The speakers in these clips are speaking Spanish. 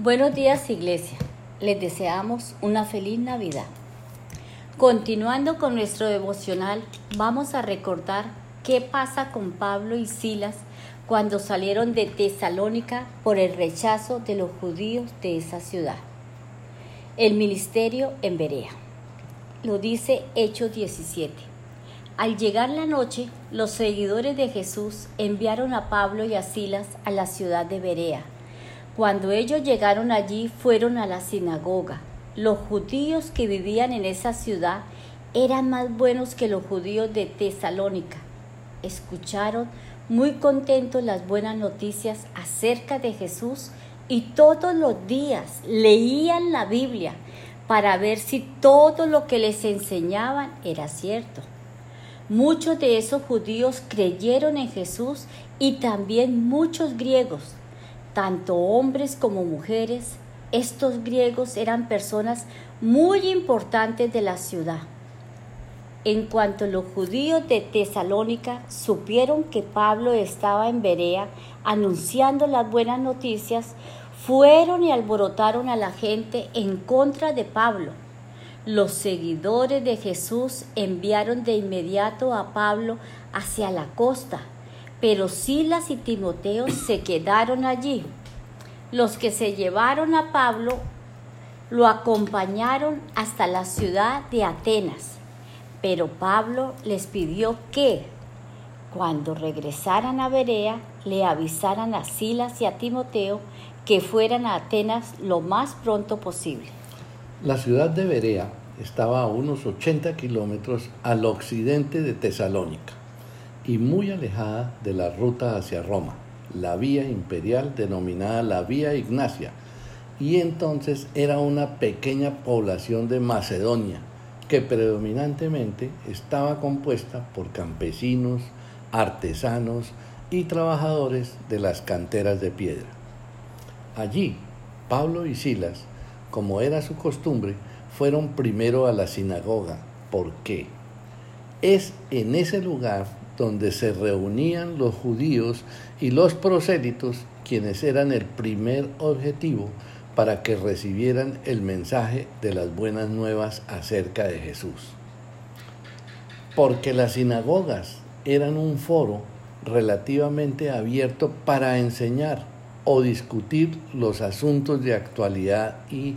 Buenos días Iglesia, les deseamos una feliz Navidad. Continuando con nuestro devocional, vamos a recordar qué pasa con Pablo y Silas cuando salieron de Tesalónica por el rechazo de los judíos de esa ciudad. El ministerio en Berea. Lo dice Hechos 17. Al llegar la noche, los seguidores de Jesús enviaron a Pablo y a Silas a la ciudad de Berea cuando ellos llegaron allí fueron a la sinagoga. Los judíos que vivían en esa ciudad eran más buenos que los judíos de Tesalónica. Escucharon muy contentos las buenas noticias acerca de Jesús y todos los días leían la Biblia para ver si todo lo que les enseñaban era cierto. Muchos de esos judíos creyeron en Jesús y también muchos griegos tanto hombres como mujeres, estos griegos eran personas muy importantes de la ciudad. En cuanto los judíos de Tesalónica supieron que Pablo estaba en Berea anunciando las buenas noticias, fueron y alborotaron a la gente en contra de Pablo. Los seguidores de Jesús enviaron de inmediato a Pablo hacia la costa pero Silas y Timoteo se quedaron allí. Los que se llevaron a Pablo lo acompañaron hasta la ciudad de Atenas, pero Pablo les pidió que, cuando regresaran a Berea, le avisaran a Silas y a Timoteo que fueran a Atenas lo más pronto posible. La ciudad de Berea estaba a unos 80 kilómetros al occidente de Tesalónica y muy alejada de la ruta hacia Roma, la vía imperial denominada la Vía Ignacia, y entonces era una pequeña población de Macedonia que predominantemente estaba compuesta por campesinos, artesanos y trabajadores de las canteras de piedra. Allí, Pablo y Silas, como era su costumbre, fueron primero a la sinagoga. ¿Por qué? Es en ese lugar donde se reunían los judíos y los prosélitos, quienes eran el primer objetivo para que recibieran el mensaje de las buenas nuevas acerca de Jesús. Porque las sinagogas eran un foro relativamente abierto para enseñar o discutir los asuntos de actualidad y,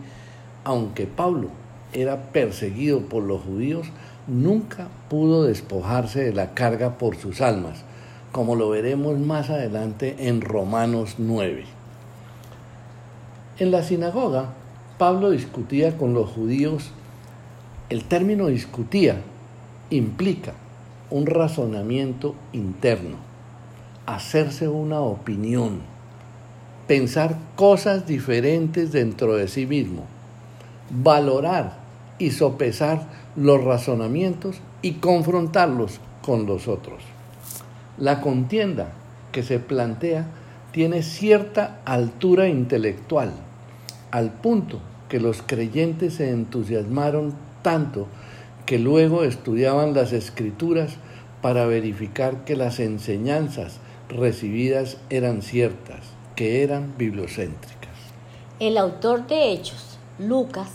aunque Pablo era perseguido por los judíos, nunca pudo despojarse de la carga por sus almas, como lo veremos más adelante en Romanos 9. En la sinagoga, Pablo discutía con los judíos. El término discutía implica un razonamiento interno, hacerse una opinión, pensar cosas diferentes dentro de sí mismo, valorar y sopesar los razonamientos y confrontarlos con los otros. La contienda que se plantea tiene cierta altura intelectual, al punto que los creyentes se entusiasmaron tanto que luego estudiaban las escrituras para verificar que las enseñanzas recibidas eran ciertas, que eran bibliocéntricas. El autor de Hechos, Lucas,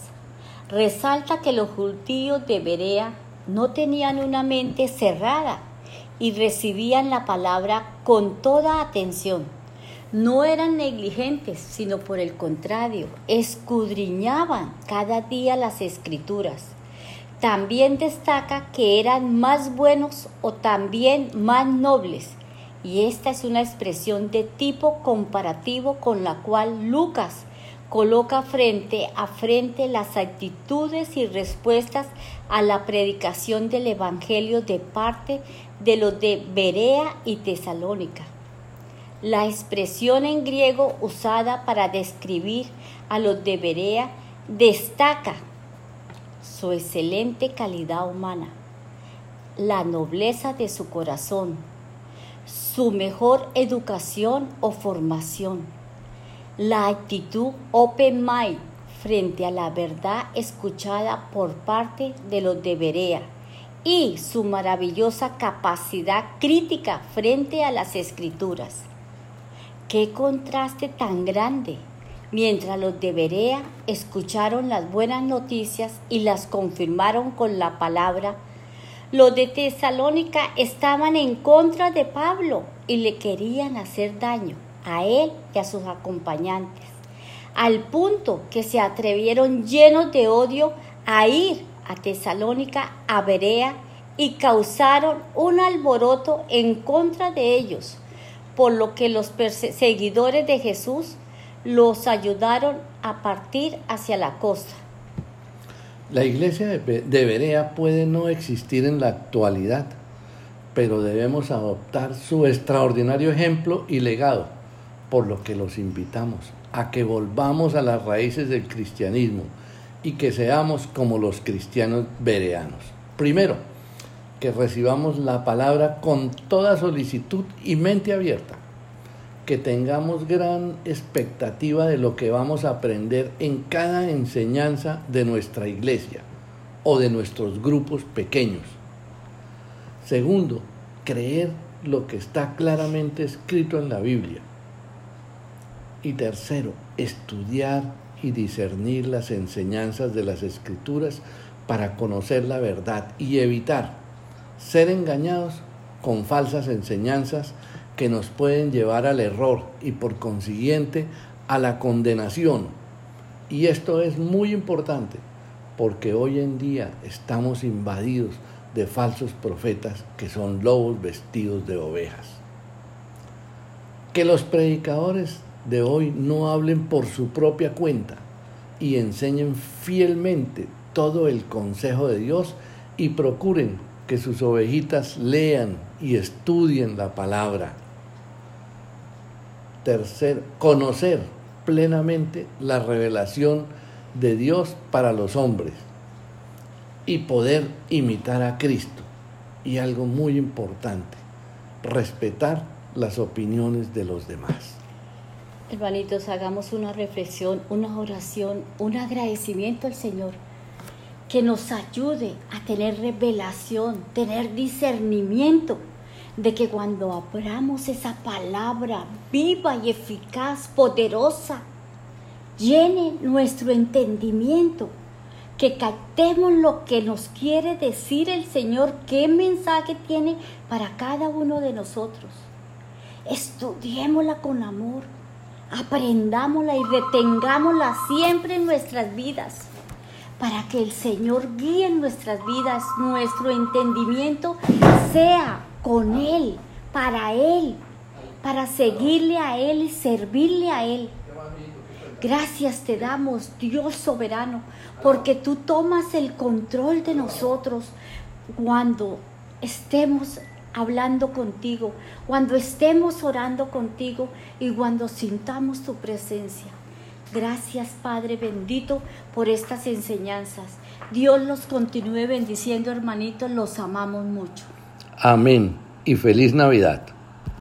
resalta que los judíos de Berea no tenían una mente cerrada y recibían la palabra con toda atención. No eran negligentes, sino por el contrario, escudriñaban cada día las escrituras. También destaca que eran más buenos o también más nobles. Y esta es una expresión de tipo comparativo con la cual Lucas coloca frente a frente las actitudes y respuestas a la predicación del Evangelio de parte de los de Berea y Tesalónica. La expresión en griego usada para describir a los de Berea destaca su excelente calidad humana, la nobleza de su corazón, su mejor educación o formación la actitud open mind frente a la verdad escuchada por parte de los de Berea y su maravillosa capacidad crítica frente a las escrituras. Qué contraste tan grande mientras los de Berea escucharon las buenas noticias y las confirmaron con la palabra. Los de Tesalónica estaban en contra de Pablo y le querían hacer daño a él y a sus acompañantes, al punto que se atrevieron llenos de odio a ir a Tesalónica, a Berea, y causaron un alboroto en contra de ellos, por lo que los seguidores de Jesús los ayudaron a partir hacia la costa. La iglesia de Berea puede no existir en la actualidad, pero debemos adoptar su extraordinario ejemplo y legado, por lo que los invitamos a que volvamos a las raíces del cristianismo y que seamos como los cristianos bereanos. Primero, que recibamos la palabra con toda solicitud y mente abierta, que tengamos gran expectativa de lo que vamos a aprender en cada enseñanza de nuestra iglesia o de nuestros grupos pequeños. Segundo, creer lo que está claramente escrito en la Biblia. Y tercero, estudiar y discernir las enseñanzas de las escrituras para conocer la verdad y evitar ser engañados con falsas enseñanzas que nos pueden llevar al error y por consiguiente a la condenación. Y esto es muy importante porque hoy en día estamos invadidos de falsos profetas que son lobos vestidos de ovejas. Que los predicadores de hoy no hablen por su propia cuenta y enseñen fielmente todo el consejo de Dios y procuren que sus ovejitas lean y estudien la palabra. Tercer, conocer plenamente la revelación de Dios para los hombres y poder imitar a Cristo. Y algo muy importante, respetar las opiniones de los demás. Hermanitos, hagamos una reflexión, una oración, un agradecimiento al Señor que nos ayude a tener revelación, tener discernimiento de que cuando abramos esa palabra viva y eficaz, poderosa, llene nuestro entendimiento, que captemos lo que nos quiere decir el Señor, qué mensaje tiene para cada uno de nosotros. Estudiémosla con amor, aprendámosla y retengámosla siempre en nuestras vidas, para que el Señor guíe en nuestras vidas, nuestro entendimiento sea con Él, para Él, para seguirle a Él y servirle a Él. Gracias te damos, Dios soberano, porque tú tomas el control de nosotros cuando estemos hablando contigo, cuando estemos orando contigo y cuando sintamos tu presencia. Gracias Padre bendito por estas enseñanzas. Dios los continúe bendiciendo hermanitos, los amamos mucho. Amén y feliz Navidad.